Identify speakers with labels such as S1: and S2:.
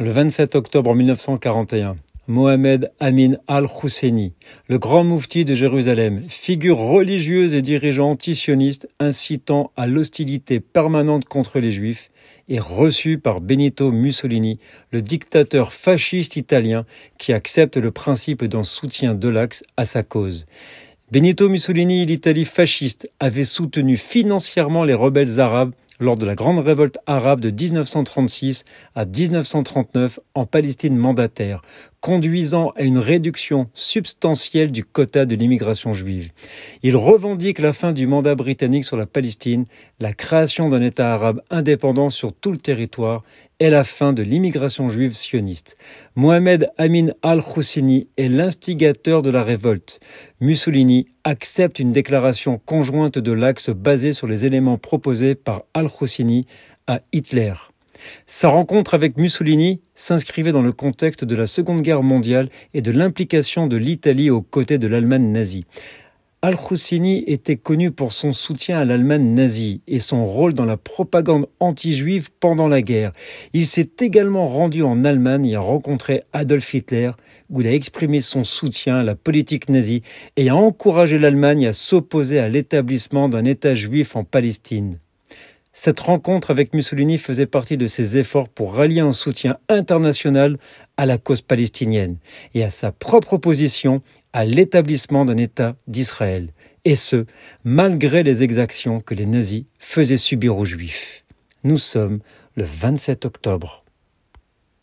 S1: Le 27 octobre 1941, Mohamed Amin al-Husseini, le grand moufti de Jérusalem, figure religieuse et dirigeant antisioniste incitant à l'hostilité permanente contre les juifs, est reçu par Benito Mussolini, le dictateur fasciste italien qui accepte le principe d'un soutien de l'Axe à sa cause. Benito Mussolini l'Italie fasciste avaient soutenu financièrement les rebelles arabes lors de la grande révolte arabe de 1936 à 1939 en Palestine mandataire, conduisant à une réduction substantielle du quota de l'immigration juive. Il revendique la fin du mandat britannique sur la Palestine, la création d'un État arabe indépendant sur tout le territoire et la fin de l'immigration juive sioniste. Mohamed Amin al-Husseini est l'instigateur de la révolte. Mussolini accepte une déclaration conjointe de l'Axe basée sur les éléments proposés par al-Husseini à Hitler. Sa rencontre avec Mussolini s'inscrivait dans le contexte de la Seconde Guerre mondiale et de l'implication de l'Italie aux côtés de l'Allemagne nazie. Al-Husseini était connu pour son soutien à l'Allemagne nazie et son rôle dans la propagande anti-juive pendant la guerre. Il s'est également rendu en Allemagne et a rencontré Adolf Hitler, où il a exprimé son soutien à la politique nazie et a encouragé l'Allemagne à s'opposer à l'établissement d'un État juif en Palestine. Cette rencontre avec Mussolini faisait partie de ses efforts pour rallier un soutien international à la cause palestinienne et à sa propre position à l'établissement d'un État d'Israël, et ce, malgré les exactions que les nazis faisaient subir aux Juifs. Nous sommes le 27 octobre